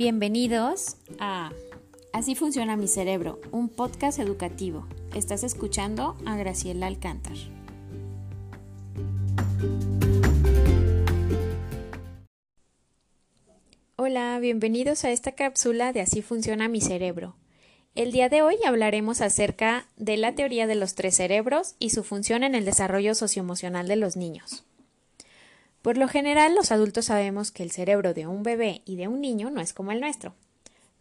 Bienvenidos a Así funciona mi cerebro, un podcast educativo. Estás escuchando a Graciela Alcántar. Hola, bienvenidos a esta cápsula de Así funciona mi cerebro. El día de hoy hablaremos acerca de la teoría de los tres cerebros y su función en el desarrollo socioemocional de los niños. Por lo general, los adultos sabemos que el cerebro de un bebé y de un niño no es como el nuestro,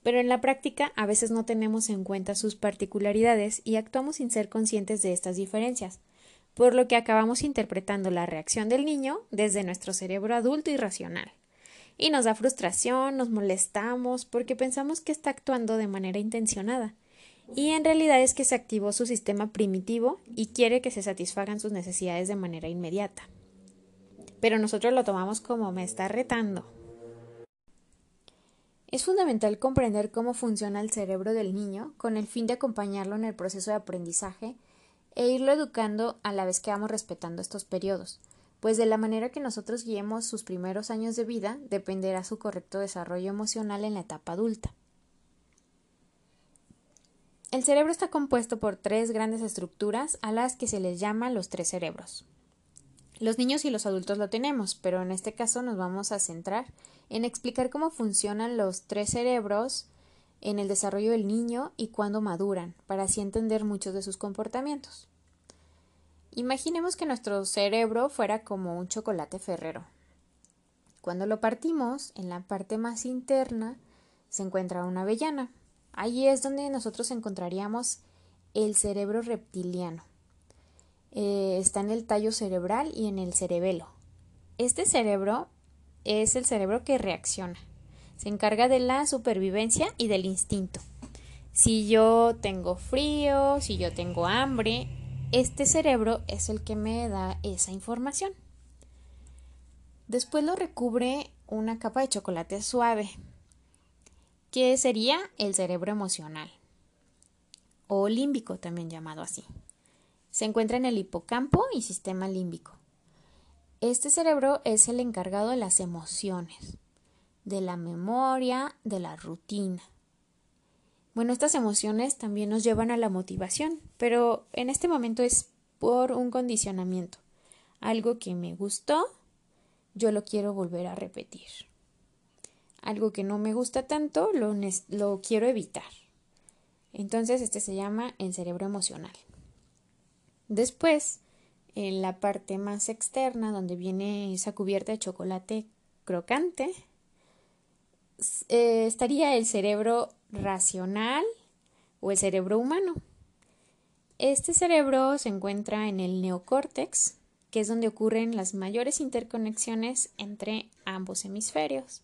pero en la práctica a veces no tenemos en cuenta sus particularidades y actuamos sin ser conscientes de estas diferencias, por lo que acabamos interpretando la reacción del niño desde nuestro cerebro adulto y racional. Y nos da frustración, nos molestamos porque pensamos que está actuando de manera intencionada, y en realidad es que se activó su sistema primitivo y quiere que se satisfagan sus necesidades de manera inmediata pero nosotros lo tomamos como me está retando. Es fundamental comprender cómo funciona el cerebro del niño con el fin de acompañarlo en el proceso de aprendizaje e irlo educando a la vez que vamos respetando estos periodos, pues de la manera que nosotros guiemos sus primeros años de vida dependerá su correcto desarrollo emocional en la etapa adulta. El cerebro está compuesto por tres grandes estructuras a las que se les llama los tres cerebros. Los niños y los adultos lo tenemos, pero en este caso nos vamos a centrar en explicar cómo funcionan los tres cerebros en el desarrollo del niño y cuándo maduran, para así entender muchos de sus comportamientos. Imaginemos que nuestro cerebro fuera como un chocolate ferrero. Cuando lo partimos, en la parte más interna se encuentra una avellana. Allí es donde nosotros encontraríamos el cerebro reptiliano. Eh, está en el tallo cerebral y en el cerebelo. Este cerebro es el cerebro que reacciona. Se encarga de la supervivencia y del instinto. Si yo tengo frío, si yo tengo hambre, este cerebro es el que me da esa información. Después lo recubre una capa de chocolate suave, que sería el cerebro emocional, o límbico también llamado así. Se encuentra en el hipocampo y sistema límbico. Este cerebro es el encargado de las emociones, de la memoria, de la rutina. Bueno, estas emociones también nos llevan a la motivación, pero en este momento es por un condicionamiento. Algo que me gustó, yo lo quiero volver a repetir. Algo que no me gusta tanto, lo, lo quiero evitar. Entonces, este se llama el cerebro emocional. Después, en la parte más externa, donde viene esa cubierta de chocolate crocante, eh, estaría el cerebro racional o el cerebro humano. Este cerebro se encuentra en el neocórtex, que es donde ocurren las mayores interconexiones entre ambos hemisferios.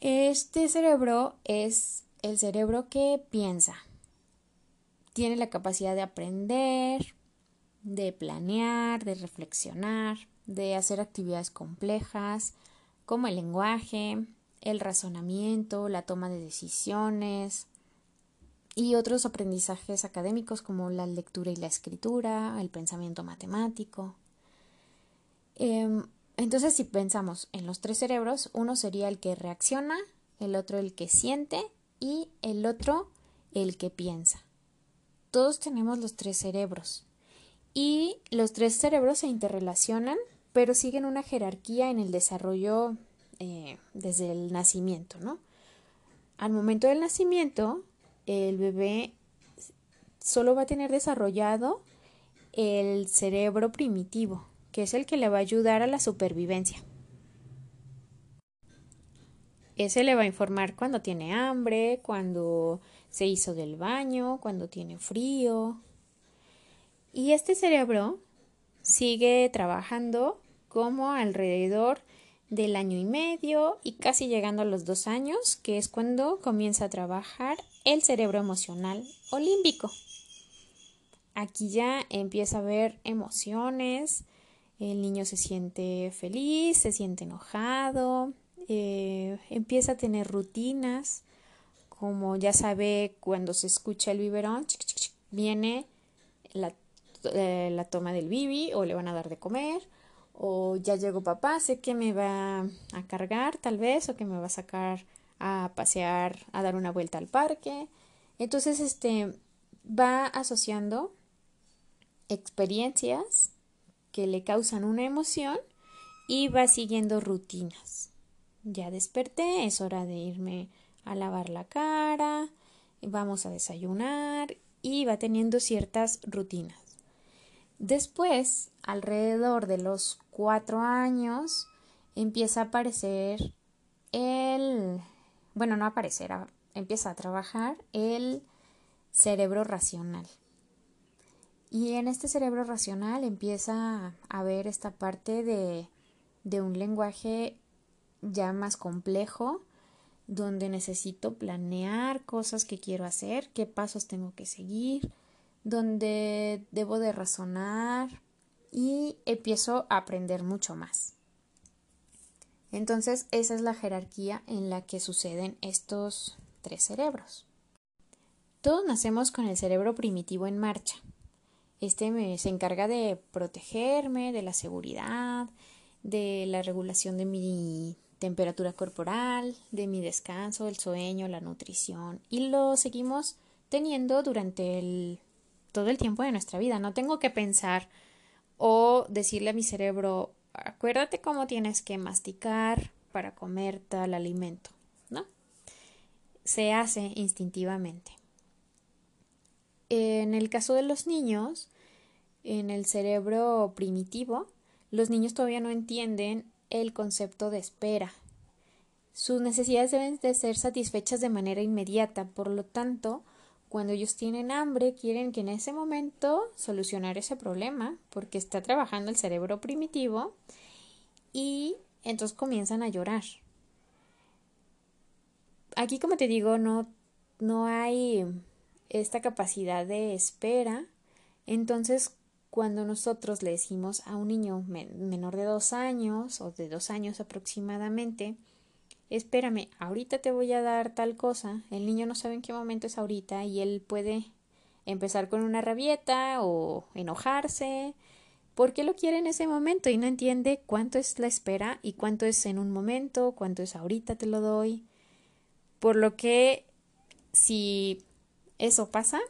Este cerebro es el cerebro que piensa, tiene la capacidad de aprender, de planear, de reflexionar, de hacer actividades complejas, como el lenguaje, el razonamiento, la toma de decisiones y otros aprendizajes académicos como la lectura y la escritura, el pensamiento matemático. Em, entonces, si pensamos en los tres cerebros, uno sería el que reacciona, el otro el que siente y el otro el que piensa todos tenemos los tres cerebros y los tres cerebros se interrelacionan, pero siguen una jerarquía en el desarrollo eh, desde el nacimiento, ¿no? Al momento del nacimiento, el bebé solo va a tener desarrollado el cerebro primitivo, que es el que le va a ayudar a la supervivencia. Ese le va a informar cuando tiene hambre, cuando se hizo del baño, cuando tiene frío. Y este cerebro sigue trabajando como alrededor del año y medio y casi llegando a los dos años, que es cuando comienza a trabajar el cerebro emocional o límbico. Aquí ya empieza a haber emociones, el niño se siente feliz, se siente enojado, eh, empieza a tener rutinas, como ya sabe cuando se escucha el biberón, viene la, eh, la toma del bibi o le van a dar de comer o ya llegó papá, sé que me va a cargar tal vez o que me va a sacar a pasear, a dar una vuelta al parque. Entonces, este va asociando experiencias que le causan una emoción y va siguiendo rutinas. Ya desperté, es hora de irme a lavar la cara, vamos a desayunar y va teniendo ciertas rutinas. Después, alrededor de los cuatro años, empieza a aparecer el, bueno, no aparecer, empieza a trabajar el cerebro racional. Y en este cerebro racional empieza a ver esta parte de, de un lenguaje ya más complejo, donde necesito planear cosas que quiero hacer, qué pasos tengo que seguir, donde debo de razonar y empiezo a aprender mucho más. Entonces, esa es la jerarquía en la que suceden estos tres cerebros. Todos nacemos con el cerebro primitivo en marcha. Este me, se encarga de protegerme, de la seguridad, de la regulación de mi temperatura corporal, de mi descanso, el sueño, la nutrición y lo seguimos teniendo durante todo el tiempo de nuestra vida. No tengo que pensar o decirle a mi cerebro, acuérdate cómo tienes que masticar para comer tal alimento, ¿no? Se hace instintivamente. En el caso de los niños, en el cerebro primitivo, los niños todavía no entienden el concepto de espera. Sus necesidades deben de ser satisfechas de manera inmediata, por lo tanto, cuando ellos tienen hambre, quieren que en ese momento solucionar ese problema, porque está trabajando el cerebro primitivo y entonces comienzan a llorar. Aquí, como te digo, no, no hay esta capacidad de espera. Entonces, cuando nosotros le decimos a un niño menor de dos años o de dos años aproximadamente, espérame, ahorita te voy a dar tal cosa, el niño no sabe en qué momento es ahorita y él puede empezar con una rabieta o enojarse, porque lo quiere en ese momento y no entiende cuánto es la espera y cuánto es en un momento, cuánto es ahorita te lo doy. Por lo que si eso pasa,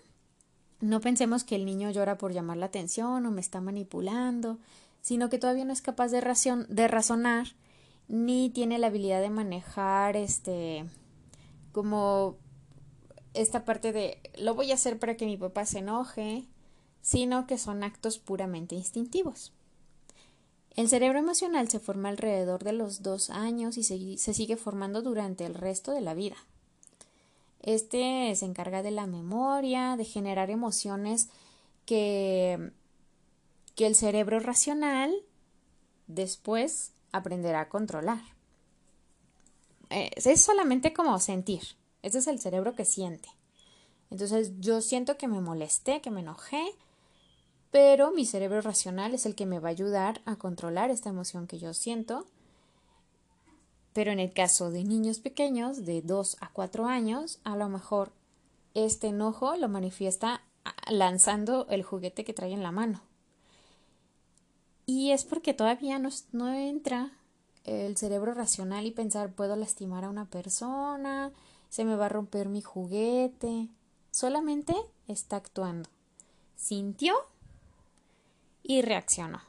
no pensemos que el niño llora por llamar la atención o me está manipulando, sino que todavía no es capaz de, razonar ni tiene la habilidad de manejar este como esta parte de lo voy a hacer para que mi papá se enoje, sino que son actos puramente instintivos. El cerebro emocional se forma alrededor de los dos años y se sigue formando durante el resto de la vida. Este se encarga de la memoria, de generar emociones que, que el cerebro racional después aprenderá a controlar. Eh, es solamente como sentir. Ese es el cerebro que siente. Entonces yo siento que me molesté, que me enojé, pero mi cerebro racional es el que me va a ayudar a controlar esta emoción que yo siento pero en el caso de niños pequeños de 2 a 4 años, a lo mejor este enojo lo manifiesta lanzando el juguete que trae en la mano. Y es porque todavía no, no entra el cerebro racional y pensar puedo lastimar a una persona, se me va a romper mi juguete. Solamente está actuando. Sintió y reaccionó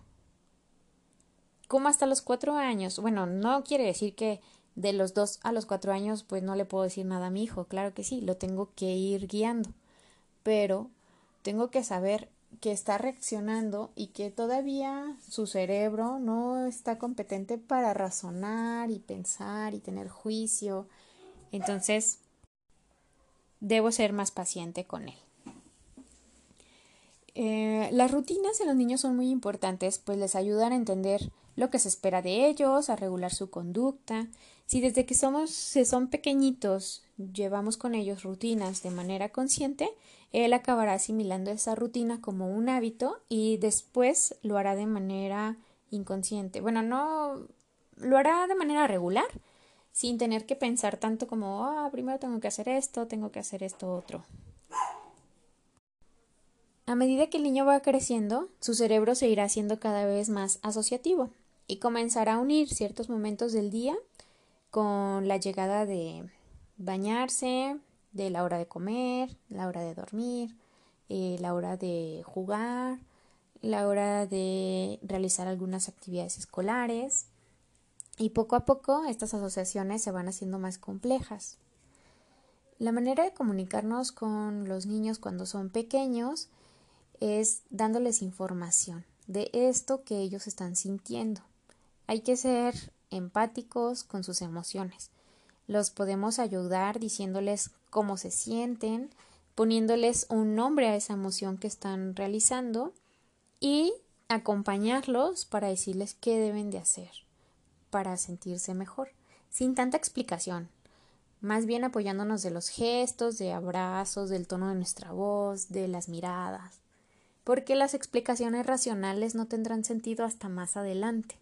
como hasta los cuatro años. Bueno, no quiere decir que de los dos a los cuatro años pues no le puedo decir nada a mi hijo. Claro que sí, lo tengo que ir guiando. Pero tengo que saber que está reaccionando y que todavía su cerebro no está competente para razonar y pensar y tener juicio. Entonces, debo ser más paciente con él. Eh, las rutinas en los niños son muy importantes, pues les ayudan a entender lo que se espera de ellos, a regular su conducta. Si desde que somos, si son pequeñitos, llevamos con ellos rutinas de manera consciente, él acabará asimilando esa rutina como un hábito y después lo hará de manera inconsciente. Bueno, no lo hará de manera regular, sin tener que pensar tanto como, ah, primero tengo que hacer esto, tengo que hacer esto otro. A medida que el niño va creciendo, su cerebro se irá haciendo cada vez más asociativo y comenzará a unir ciertos momentos del día con la llegada de, bañarse, de la hora de comer, la hora de dormir, eh, la hora de jugar, la hora de realizar algunas actividades escolares y poco a poco estas asociaciones se van haciendo más complejas. La manera de comunicarnos con los niños cuando son pequeños es dándoles información de esto que ellos están sintiendo. Hay que ser empáticos con sus emociones. Los podemos ayudar diciéndoles cómo se sienten, poniéndoles un nombre a esa emoción que están realizando y acompañarlos para decirles qué deben de hacer para sentirse mejor, sin tanta explicación, más bien apoyándonos de los gestos, de abrazos, del tono de nuestra voz, de las miradas, porque las explicaciones racionales no tendrán sentido hasta más adelante.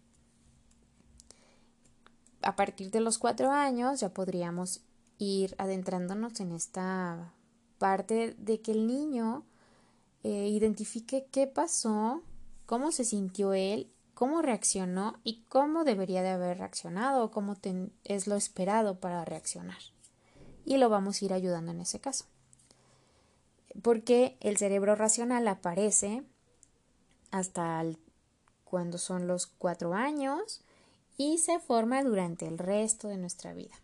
A partir de los cuatro años ya podríamos ir adentrándonos en esta parte de que el niño eh, identifique qué pasó, cómo se sintió él, cómo reaccionó y cómo debería de haber reaccionado o cómo es lo esperado para reaccionar. Y lo vamos a ir ayudando en ese caso. Porque el cerebro racional aparece hasta cuando son los cuatro años y se forma durante el resto de nuestra vida.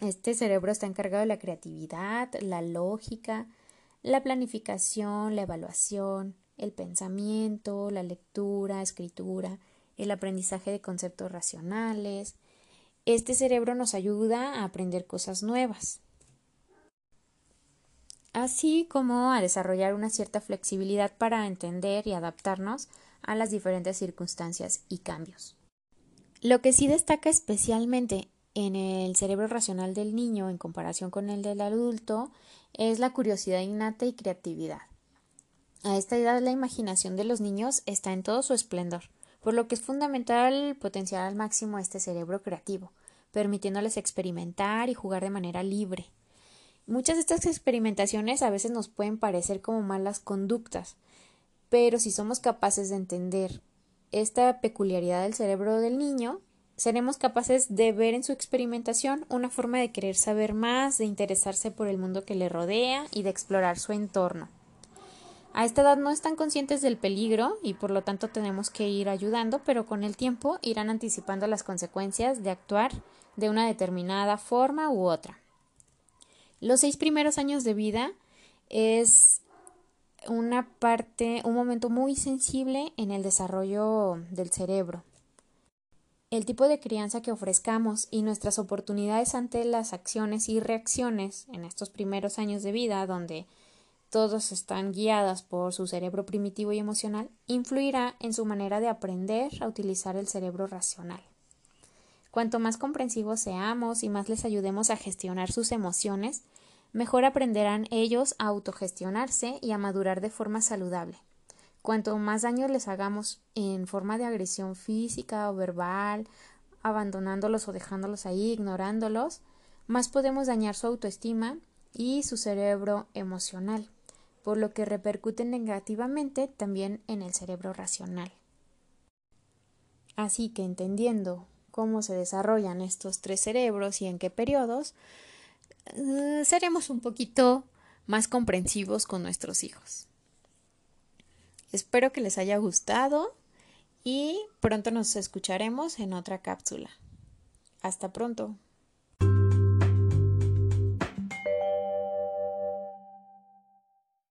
Este cerebro está encargado de la creatividad, la lógica, la planificación, la evaluación, el pensamiento, la lectura, escritura, el aprendizaje de conceptos racionales. Este cerebro nos ayuda a aprender cosas nuevas, así como a desarrollar una cierta flexibilidad para entender y adaptarnos a las diferentes circunstancias y cambios. Lo que sí destaca especialmente en el cerebro racional del niño en comparación con el del adulto es la curiosidad innata y creatividad. A esta edad la imaginación de los niños está en todo su esplendor, por lo que es fundamental potenciar al máximo este cerebro creativo, permitiéndoles experimentar y jugar de manera libre. Muchas de estas experimentaciones a veces nos pueden parecer como malas conductas, pero si somos capaces de entender esta peculiaridad del cerebro del niño, seremos capaces de ver en su experimentación una forma de querer saber más, de interesarse por el mundo que le rodea y de explorar su entorno. A esta edad no están conscientes del peligro y por lo tanto tenemos que ir ayudando, pero con el tiempo irán anticipando las consecuencias de actuar de una determinada forma u otra. Los seis primeros años de vida es una parte, un momento muy sensible en el desarrollo del cerebro el tipo de crianza que ofrezcamos y nuestras oportunidades ante las acciones y reacciones en estos primeros años de vida, donde todos están guiadas por su cerebro primitivo y emocional, influirá en su manera de aprender a utilizar el cerebro racional. Cuanto más comprensivos seamos y más les ayudemos a gestionar sus emociones, mejor aprenderán ellos a autogestionarse y a madurar de forma saludable. Cuanto más daño les hagamos en forma de agresión física o verbal, abandonándolos o dejándolos ahí, ignorándolos, más podemos dañar su autoestima y su cerebro emocional, por lo que repercute negativamente también en el cerebro racional. Así que entendiendo cómo se desarrollan estos tres cerebros y en qué periodos, eh, seremos un poquito más comprensivos con nuestros hijos. Espero que les haya gustado y pronto nos escucharemos en otra cápsula. Hasta pronto.